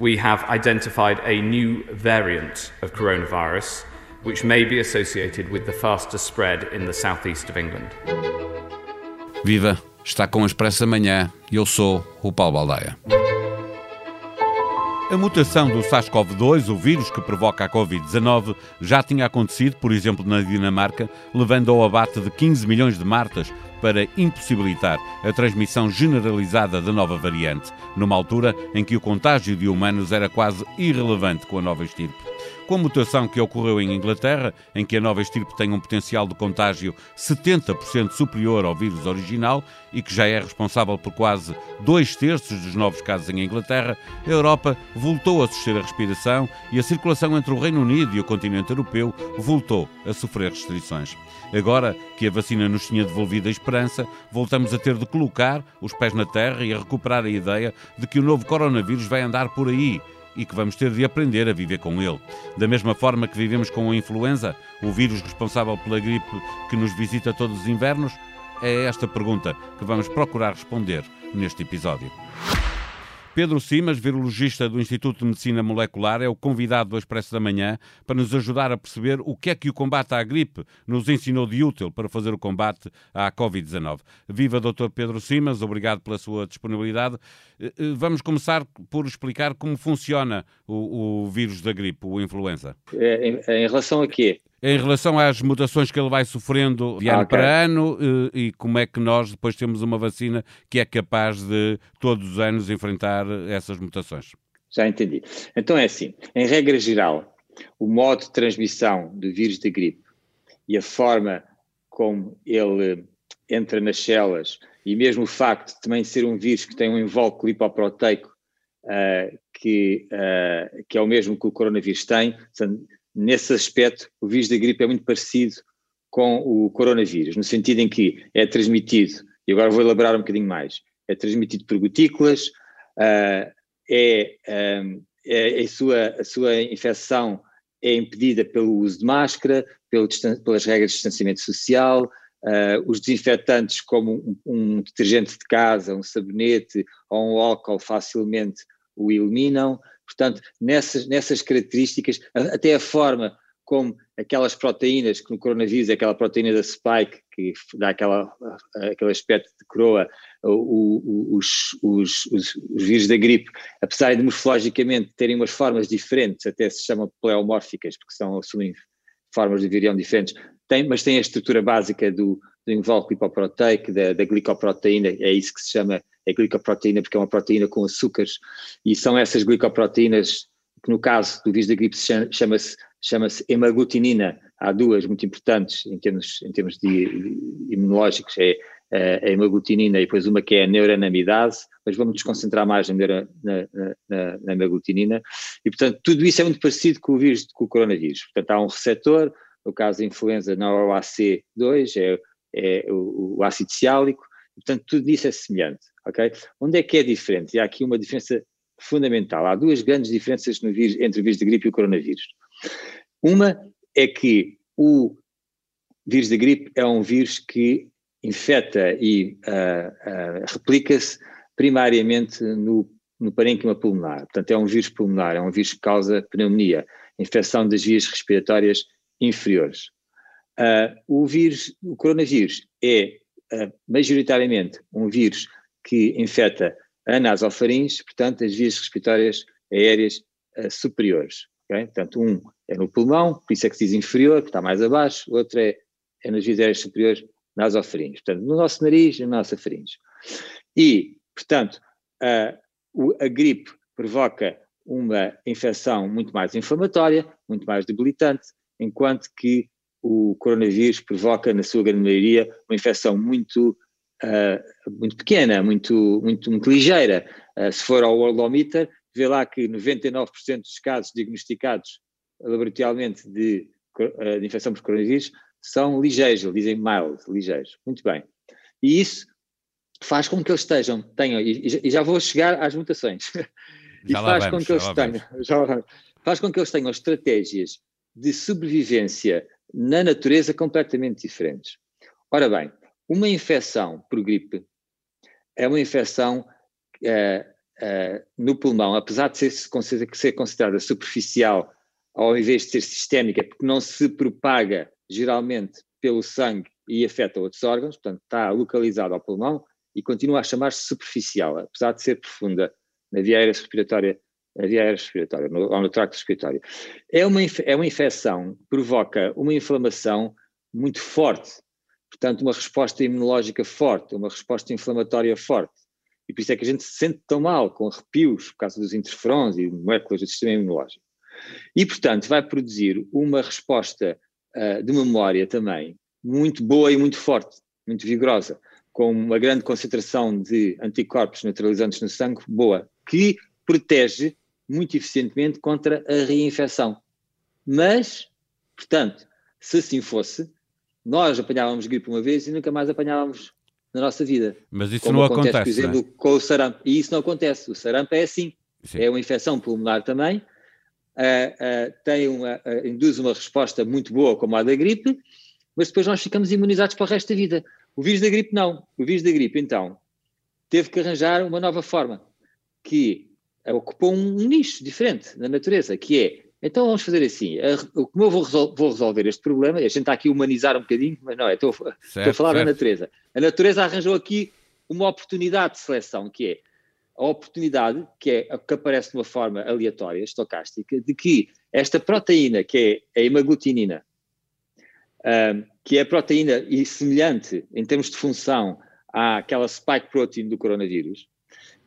We have identified a new variant of coronavirus which may be associated with the faster spread in the southeast of England. Viva! Está com a Expresso Amanhã. Eu sou o Paulo Baldaia. A mutação do SARS-CoV-2, o vírus que provoca a Covid-19, já tinha acontecido, por exemplo, na Dinamarca, levando ao abate de 15 milhões de martas para impossibilitar a transmissão generalizada da nova variante, numa altura em que o contágio de humanos era quase irrelevante com a nova estirpe com a mutação que ocorreu em Inglaterra, em que a nova estirpe tem um potencial de contágio 70% superior ao vírus original e que já é responsável por quase dois terços dos novos casos em Inglaterra, a Europa voltou a suster a respiração e a circulação entre o Reino Unido e o continente europeu voltou a sofrer restrições. Agora que a vacina nos tinha devolvido a esperança, voltamos a ter de colocar os pés na terra e a recuperar a ideia de que o novo coronavírus vai andar por aí e que vamos ter de aprender a viver com ele. Da mesma forma que vivemos com a influenza, o vírus responsável pela gripe que nos visita todos os invernos? É esta pergunta que vamos procurar responder neste episódio. Pedro Simas, virologista do Instituto de Medicina Molecular, é o convidado do Expresso da Manhã para nos ajudar a perceber o que é que o combate à gripe nos ensinou de útil para fazer o combate à Covid-19. Viva, Dr. Pedro Simas, obrigado pela sua disponibilidade. Eh, eh, vamos começar por explicar como funciona o, o vírus da gripe, o influenza. É, em, em relação a quê? Em relação às mutações que ele vai sofrendo de ano okay. para ano eh, e como é que nós depois temos uma vacina que é capaz de todos os anos enfrentar essas mutações. Já entendi. Então é assim, em regra geral, o modo de transmissão do vírus da gripe e a forma como ele entra nas células e mesmo o facto de também ser um vírus que tem um invólucro lipoproteico uh, que, uh, que é o mesmo que o coronavírus tem, nesse aspecto, o vírus da gripe é muito parecido com o coronavírus, no sentido em que é transmitido, e agora vou elaborar um bocadinho mais, é transmitido por gotículas, uh, é, um, é, a, sua, a sua infecção é impedida pelo uso de máscara, pelo, pelas regras de distanciamento social, uh, os desinfetantes como um, um detergente de casa, um sabonete ou um álcool facilmente o eliminam, Portanto, nessas, nessas características, até a forma como aquelas proteínas, que no coronavírus é aquela proteína da spike, que dá aquela, aquele aspecto de coroa, o, o, os, os, os, os, vírus da gripe, apesar de morfologicamente terem umas formas diferentes, até se chamam pleomórficas, porque são, assumem formas de virião diferentes, tem, mas têm a estrutura básica do, do invólucro lipoproteico, da, da glicoproteína, é isso que se chama é glicoproteína porque é uma proteína com açúcares e são essas glicoproteínas que no caso do vírus da gripe chama-se chama-se hemaglutinina, há duas muito importantes em termos, em termos de, de imunológicos, é a hemaglutinina e depois uma que é a neuranamidase, mas vamos nos concentrar mais na, na, na, na hemaglutinina, e portanto tudo isso é muito parecido com o vírus, com o coronavírus, portanto há um receptor, no caso da influenza não é o AC2, é, é o, o ácido ciálico, portanto tudo isso é semelhante ok? Onde é que é diferente? E há aqui uma diferença fundamental. Há duas grandes diferenças vírus, entre o vírus da gripe e o coronavírus. Uma é que o vírus da gripe é um vírus que infecta e uh, uh, replica-se primariamente no, no parênquima pulmonar. Portanto, é um vírus pulmonar, é um vírus que causa pneumonia, infecção das vias respiratórias inferiores. Uh, o vírus, o coronavírus é majoritariamente um vírus que infecta a nasofaringe, portanto, as vias respiratórias aéreas uh, superiores. Okay? Portanto, um é no pulmão, por isso é que se diz inferior, que está mais abaixo, o outro é, é nas vias aéreas superiores, nasofaringe. Portanto, no nosso nariz e na nossa faringe. E, portanto, a gripe provoca uma infecção muito mais inflamatória, muito mais debilitante, enquanto que o coronavírus provoca, na sua grande maioria, uma infecção muito uh, muito pequena, muito, muito, muito ligeira. Uh, se for ao Worldometer, vê lá que 99% dos casos diagnosticados laboratorialmente de, uh, de infecção por coronavírus são ligeiros, dizem mild, ligeiros. Muito bem. E isso faz com que eles estejam, tenham, e, e já vou chegar às mutações, e faz vamos, com que eles tenham, já, faz com que eles tenham estratégias de sobrevivência na natureza completamente diferentes. Ora bem, uma infecção por gripe é uma infecção uh, uh, no pulmão, apesar de ser, ser considerada superficial, ao invés de ser sistémica, porque não se propaga geralmente pelo sangue e afeta outros órgãos, portanto está localizado ao pulmão e continua a chamar-se superficial, apesar de ser profunda na via respiratória, na via aérea respiratória, no, ou no tracto respiratório. É uma, é uma infecção que provoca uma inflamação muito forte, portanto uma resposta imunológica forte, uma resposta inflamatória forte. E por isso é que a gente se sente tão mal, com arrepios, por causa dos interferons e moléculas do sistema imunológico. E, portanto, vai produzir uma resposta uh, de memória também muito boa e muito forte, muito vigorosa, com uma grande concentração de anticorpos neutralizantes no sangue, boa, que protege muito eficientemente contra a reinfecção. Mas, portanto, se assim fosse, nós apanhávamos gripe uma vez e nunca mais apanhávamos na nossa vida. Mas isso não acontece, acontece por exemplo, é? com o sarampo. E isso não acontece. O sarampo é assim. Sim. É uma infecção pulmonar também. Uh, uh, tem uma, uh, induz uma resposta muito boa, como a da gripe, mas depois nós ficamos imunizados para o resto da vida. O vírus da gripe não. O vírus da gripe, então, teve que arranjar uma nova forma, que ocupou um, nicho diferente na natureza, que é, então vamos fazer assim, como eu vou, resol vou, resolver este problema, a gente está aqui a humanizar um bocadinho, mas não, é, estou, certo, estou a falar certo. da natureza. A natureza arranjou aqui uma oportunidade de seleção, que é a oportunidade, que é que aparece de uma forma aleatória, estocástica, de que esta proteína, que é a hemaglutinina, um, que é a proteína e semelhante em termos de função àquela spike protein do coronavírus,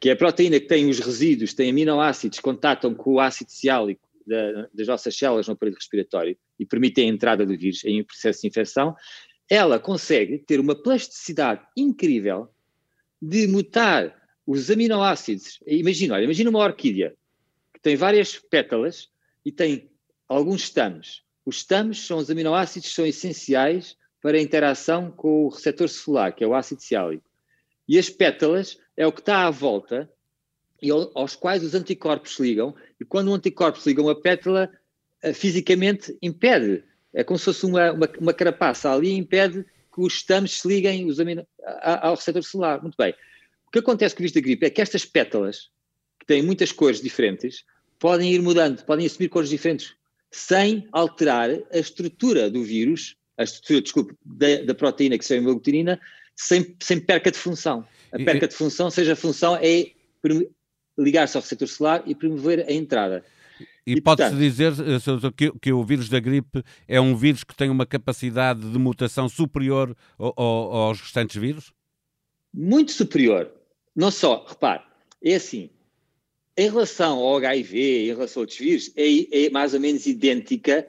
que é a proteína que tem os resíduos, tem aminoácidos, contatam com o ácido ciálico da, das nossas células no aparelho respiratório e permitem a entrada do vírus em um processo de infecção, ela consegue ter uma plasticidade incrível de mutar os aminoácidos. Imagina, olha, imagina uma orquídea que tem várias pétalas e tem alguns estamos. Os estamos são os aminoácidos que são essenciais para a interação com o receptor celular, que é o ácido ciálico. E as pétalas é o que está à volta e aos quais os anticorpos se ligam. E quando o anticorpo se liga a uma pétala, eh, fisicamente impede. É como se fosse uma, uma, uma carapaça ali, impede que os estamos se liguem os amino, ao receptor celular. Muito bem. O que acontece com o vírus da gripe é que estas pétalas, que têm muitas cores diferentes, podem ir mudando, podem assumir cores diferentes sem alterar a estrutura do vírus, a estrutura, desculpe, da, da proteína que se chama hemaglutinina, sem, sem perca de função. A perca de função, seja a função é ligar-se ao receptor celular e promover a entrada. E, e pode-se dizer eh, que, que, o vírus da gripe é um vírus que tem uma capacidade de mutação superior ao, ao, aos restantes vírus? Muito superior. Não só, repare, é assim, em relação ao HIV, em relação a outros vírus, é, é mais ou menos idêntica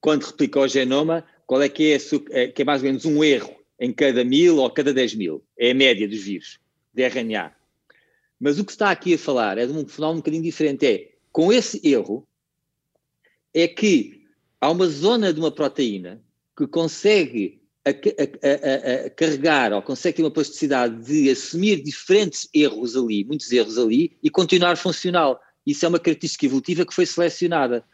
quando replica o genoma, qual é que é, é, que é mais ou menos um erro em cada mil ou cada dez mil. É a média dos vírus de RNA. Mas o que está aqui a falar é de um fenómeno um bocadinho diferente. É, com esse erro, é que há uma zona de uma proteína que consegue a, a, a, a, carregar ou consegue ter uma plasticidade de assumir diferentes erros ali, muitos erros ali, e continuar funcional. Isso é uma característica evolutiva que foi selecionada.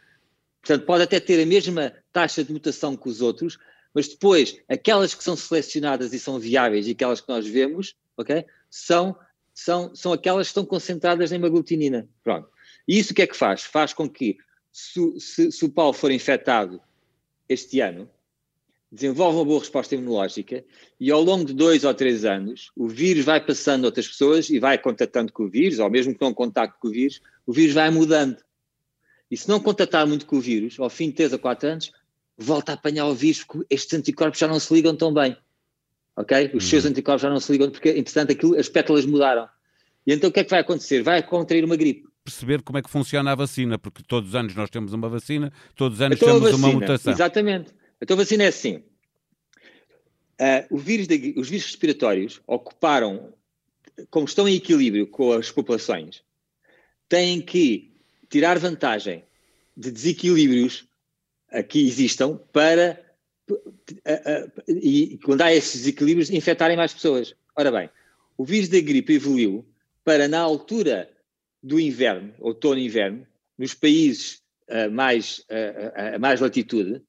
Portanto, pode até ter a mesma taxa de mutação que os outros, mas depois, aquelas que são selecionadas e são viáveis e aquelas que nós vemos, ok, são, são, são aquelas que estão concentradas na hemaglutinina. Pronto. E isso o que é que faz? Faz com que, se, se, se o Paulo for infectado este ano, desenvolve uma boa resposta imunológica e ao longo de dois ou três anos o vírus vai passando a outras pessoas e vai contatando com o vírus, ou mesmo que não contacte com o vírus, o vírus vai mudando. E se não contatar muito com o vírus, ao fim de três ou quatro anos, volta a apanhar o vírus porque estes anticorpos já não se ligam tão bem. Ok? Os uhum. seus anticorpos já não se ligam porque, entretanto, aquilo, as pétalas mudaram. E então o que é que vai acontecer? Vai contrair uma gripe. Perceber como é que funciona a vacina, porque todos os anos nós temos uma vacina, todos os anos então, temos vacina, uma mutação. Exatamente. Então a vacina é assim. Uh, vírus os vírus respiratórios ocuparam, como estão em equilíbrio com as populações, têm que tirar vantagem de desequilíbrios que existam para, e quando há esses desequilíbrios, infectarem mais pessoas. Ora bem, o vírus da gripe evoluiu para, na altura do inverno, outono e inverno, nos países mais, a mais latitude,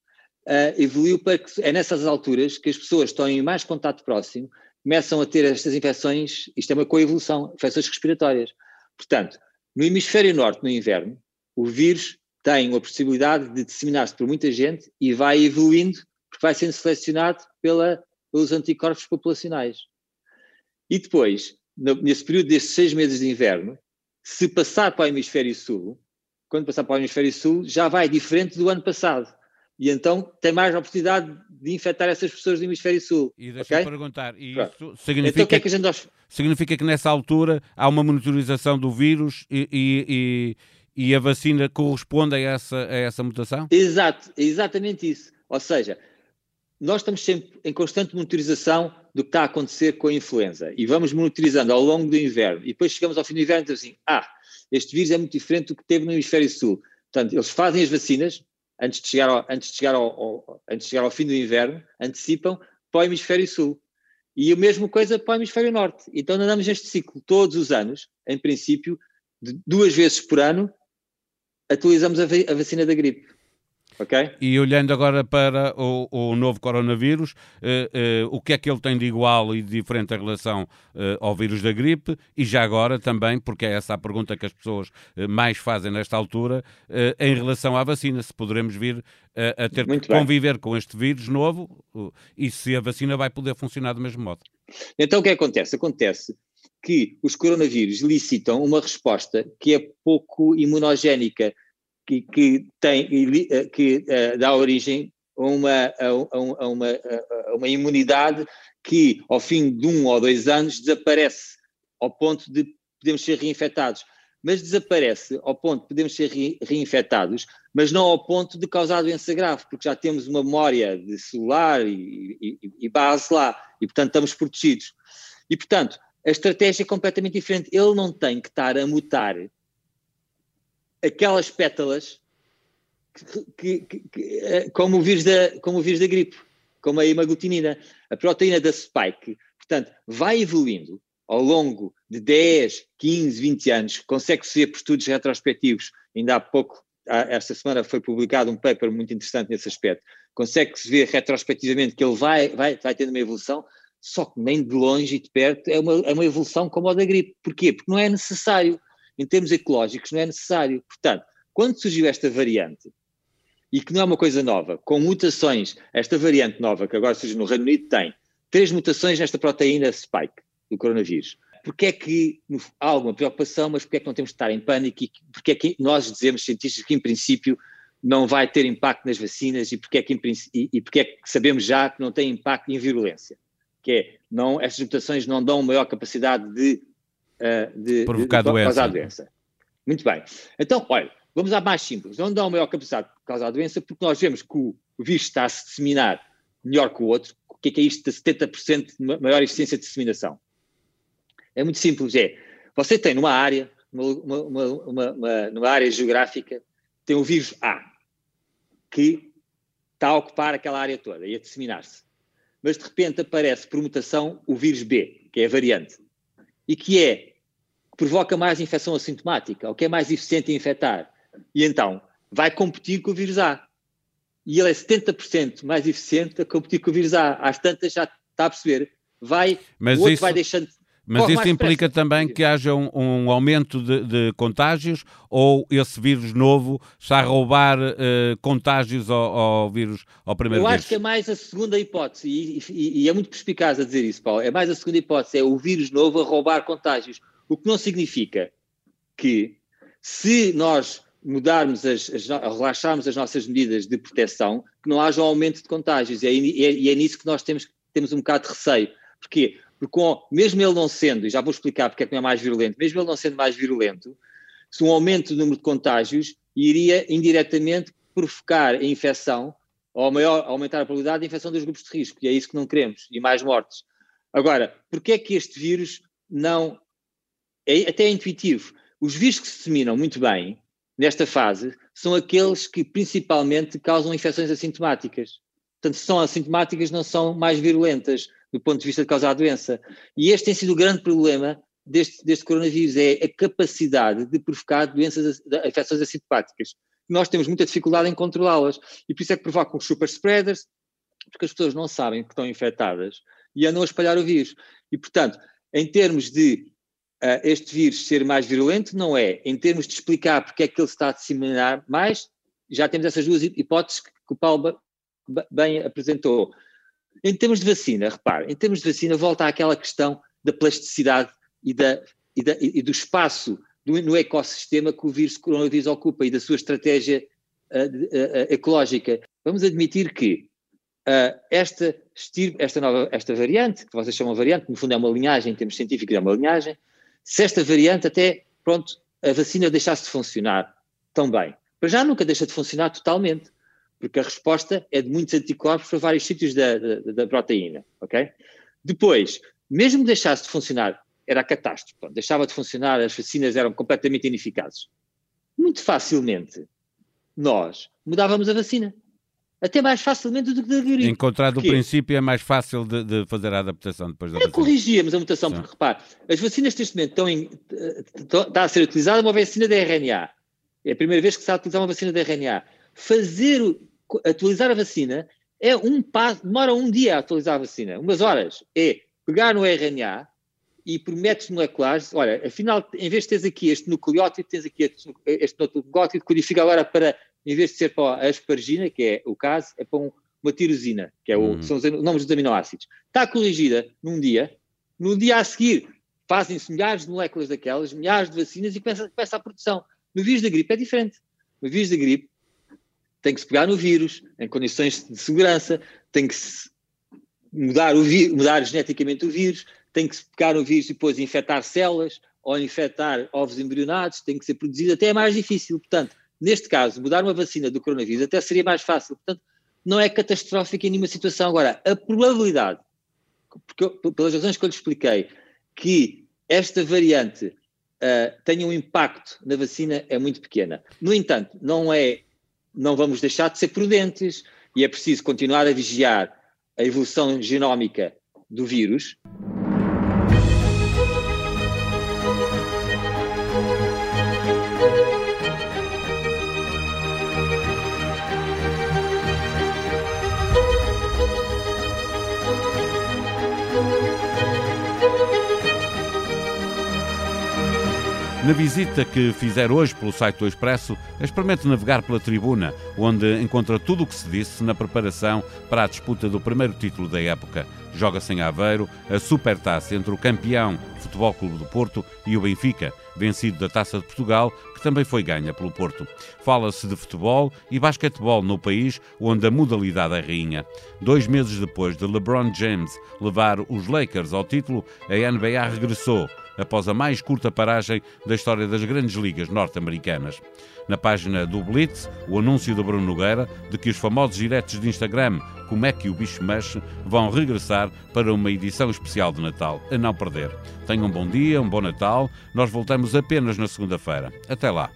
evoluiu para que é nessas alturas que as pessoas estão em mais contato próximo, começam a ter estas infecções, isto é uma coevolução, infecções respiratórias. Portanto, no hemisfério norte, no inverno, o vírus tem a possibilidade de disseminar-se por muita gente e vai evoluindo, porque vai sendo selecionado pela, pelos anticorpos populacionais. E depois, nesse período destes seis meses de inverno, se passar para o hemisfério sul, quando passar para o hemisfério sul, já vai diferente do ano passado. E então tem mais oportunidade de infectar essas pessoas do hemisfério sul. E deixa-me okay? perguntar, e isso significa, então, que, é que, gente... significa que nessa altura há uma monitorização do vírus e, e, e, e, a vacina corresponde a essa, a essa mutação? Exato, é exatamente isso. Ou seja, nós estamos sempre em constante monitorização do que está a acontecer com a influenza e vamos monitorizando ao longo do inverno e depois chegamos ao fim do inverno e dizemos assim, ah, este vírus é muito diferente do que teve no hemisfério sul. Portanto, eles fazem as vacinas antes de chegar ao, antes de chegar ao, ao, antes de chegar ao fim do inverno, antecipam para o hemisfério sul. E a mesma coisa para o hemisfério norte. Então andamos neste ciclo todos os anos, em princípio, duas vezes por ano, atualizamos a, a vacina da gripe. Okay? E olhando agora para o, o novo coronavírus, eh, eh, o que é que ele tem de igual e de diferente em relação eh, ao vírus da gripe? E já agora também, porque é essa a pergunta que as pessoas mais fazem nesta altura, em relação à vacina, se poderemos vir a ter Muito que bem. conviver com este vírus novo e se a vacina vai poder funcionar do mesmo modo. Então o que acontece? Acontece que os coronavírus licitam uma resposta que é pouco imunogénica que, que, tem, eh, que uh, dá origem a uma, a, a, uma, a uma imunidade que, ao fim de um ou dois anos, desaparece ao ponto de podemos ser reinfectados. Mas desaparece ao ponto de podemos ser re, reinfectados, mas não ao ponto de causar doença grave, porque já temos uma memória de celular e, e, e base lá, e portanto estamos protegidos. E portanto, a estratégia é completamente diferente. Ele não tem que estar a mutar aquelas pétalas que, que, que, eh, como, o vírus da, como o vírus da gripe, como a hemaglutinina. A proteína da spike, portanto, vai evoluindo ao longo de 10, 15, 20 anos, consegue-se ver por estudos retrospectivos, ainda há pouco, esta semana foi publicado um paper muito interessante nesse aspecto, consegue-se ver retrospectivamente que ele vai, vai, vai tendo uma evolução, só que nem de longe e de perto é uma, é uma evolução como a da gripe. Porquê? Porque não é necessário em termos ecológicos, não é necessário. Portanto, quando surgiu esta variante, e que não é uma coisa nova, com mutações, esta variante nova que agora surge no Reino Unido tem três mutações nesta proteína spike do coronavírus. Porque é que há alguma preocupação, mas porque é que não temos de estar em pânico e porque é que nós dizemos, cientistas, que em princípio não vai ter impacto nas vacinas e porque é que, e, e porque é que sabemos já que não tem impacto em virulência? Que é, não, estas mutações não dão maior capacidade de uh, de, provocar de, de, doença. causar doença. Muito bem. Então, olha, vamos à mais simples. Não uma maior capacidade de causar doença porque nós vemos que o, vírus está a se disseminar melhor que o outro. O que é, que é isto de 70% de maior eficiência de disseminação? É muito simples, é, você tem numa área, uma, uma, uma, numa área geográfica, tem o vírus A, que está a ocupar aquela área toda e a disseminar-se. Mas de repente aparece por mutação o vírus B, que é a variante, e que é provoca mais infecção assintomática, ou que é mais eficiente em infectar. E então vai competir com o vírus A. E ele é 70% mais eficiente a competir com o vírus A. Às tantas já está a perceber. Vai, Mas o outro isso... vai deixando. Mas isso implica também que haja um, um aumento de, de, contágios ou esse vírus novo está a roubar uh, contágios ao, ao, vírus, ao primeiro Eu vírus? acho que é mais a segunda hipótese, e, e, e, é muito perspicaz a dizer isso, Paulo. É mais a segunda hipótese, é o vírus novo a roubar contágios. O que não significa que, se nós mudarmos, as, as, relaxarmos as nossas medidas de proteção, que não haja um aumento de contágios. E é, e é, nisso que nós temos, temos um bocado de receio. Porquê? Porque com, mesmo ele não sendo, e já vou explicar porque é que não é mais virulento, mesmo ele não sendo mais virulento, se um aumento do número de contágios iria indiretamente provocar a infecção, ou maior, aumentar a probabilidade de infecção dos grupos de risco, e é isso que não queremos, e mais mortes. Agora, porquê é que este vírus não é até intuitivo. Os vírus que se disseminam muito bem nesta fase são aqueles que principalmente causam infecções assintomáticas. Portanto, se são assintomáticas, não são mais virulentas do ponto de vista de causar a doença. E este tem sido o grande problema deste, deste coronavírus, é a capacidade de provocar doenças, de infecções assintomáticas. Nós temos muita dificuldade em controlá-las. E por isso é que provocam super spreaders, porque as pessoas não sabem que estão infectadas e andam a espalhar o vírus. E, portanto, em termos de uh, este vírus ser mais virulento, não é. Em termos de explicar porque é que ele está a disseminar mais, já temos essas duas hipóteses que o Paulo bem apresentou. Em termos de vacina, repare, em termos de vacina, volta àquela questão da plasticidade e, da, e, da, e do espaço do, no ecossistema que o vírus coronavírus ocupa e da sua estratégia uh, uh, ecológica. Vamos admitir que uh, esta, esta, nova, esta variante, que vocês chamam variante, no fundo é uma linhagem, em termos científicos é uma linhagem, se esta variante até, pronto, a vacina deixasse de funcionar tão bem. Para já nunca deixa de funcionar totalmente, porque a resposta é de muitos anticorpos para vários sítios da, da, da proteína, ok? Depois, mesmo deixasse de funcionar, era a catástrofe, pronto, deixava de funcionar, as vacinas eram completamente ineficazes. Muito facilmente, nós mudávamos a vacina até mais facilmente do que deveria. Encontrado o princípio é mais fácil de, de, fazer a adaptação depois da vacina. Corrigíamos a mutação, Sim. porque repare, as vacinas neste momento estão em, está a ser utilizada uma vacina de RNA. É a primeira vez que se está a utilizar uma vacina de RNA. Fazer, atualizar a vacina é um passo, demora um dia a atualizar a vacina, umas horas. É pegar no RNA e por métodos moleculares, olha, afinal, em vez de teres aqui este nucleótido, tens aqui este, este nucleótido codifica agora para em vez de ser para a aspargina, que é o caso, é para um, uma tirosina, que é o, hum. são os nomes dos aminoácidos. Está corrigida num dia, no dia a seguir fazem-se milhares de moléculas daquelas, milhares de vacinas e começa, começa a produção. No vírus da gripe é diferente. No vírus da gripe tem que se pegar no vírus, em condições de segurança, tem que se mudar, o vírus, mudar geneticamente o vírus, tem que se pegar no vírus e depois infectar células ou infectar ovos embrionados, tem que ser produzido, até é mais difícil. Portanto, Neste caso, mudar uma vacina do coronavírus até seria mais fácil. Portanto, não é catastrófico em nenhuma situação. Agora, a probabilidade, porque, pelas razões que eu lhe expliquei, que esta variante uh, tenha um impacto na vacina é muito pequena. No entanto, não é, não vamos deixar de ser prudentes e é preciso continuar a vigiar a evolução genómica do vírus, Na visita que fizer hoje pelo site do Expresso, experimente navegar pela tribuna, onde encontra tudo o que se disse na preparação para a disputa do primeiro título da época. Joga-se em Aveiro a supertaça entre o campeão Futebol Clube do Porto e o Benfica, vencido da Taça de Portugal, que também foi ganha pelo Porto. Fala-se de futebol e basquetebol no país onde a modalidade é rainha. Dois meses depois de LeBron James levar os Lakers ao título, a NBA regressou após a mais curta paragem da história das grandes ligas norte-americanas. Na página do Blitz, o anúncio de Bruno Nogueira de que os famosos diretos de Instagram, como é que o bicho mexe, vão regressar para uma edição especial de Natal, a não perder. Tenham um bom dia, um bom Natal. Nós voltamos apenas na segunda-feira. Até lá.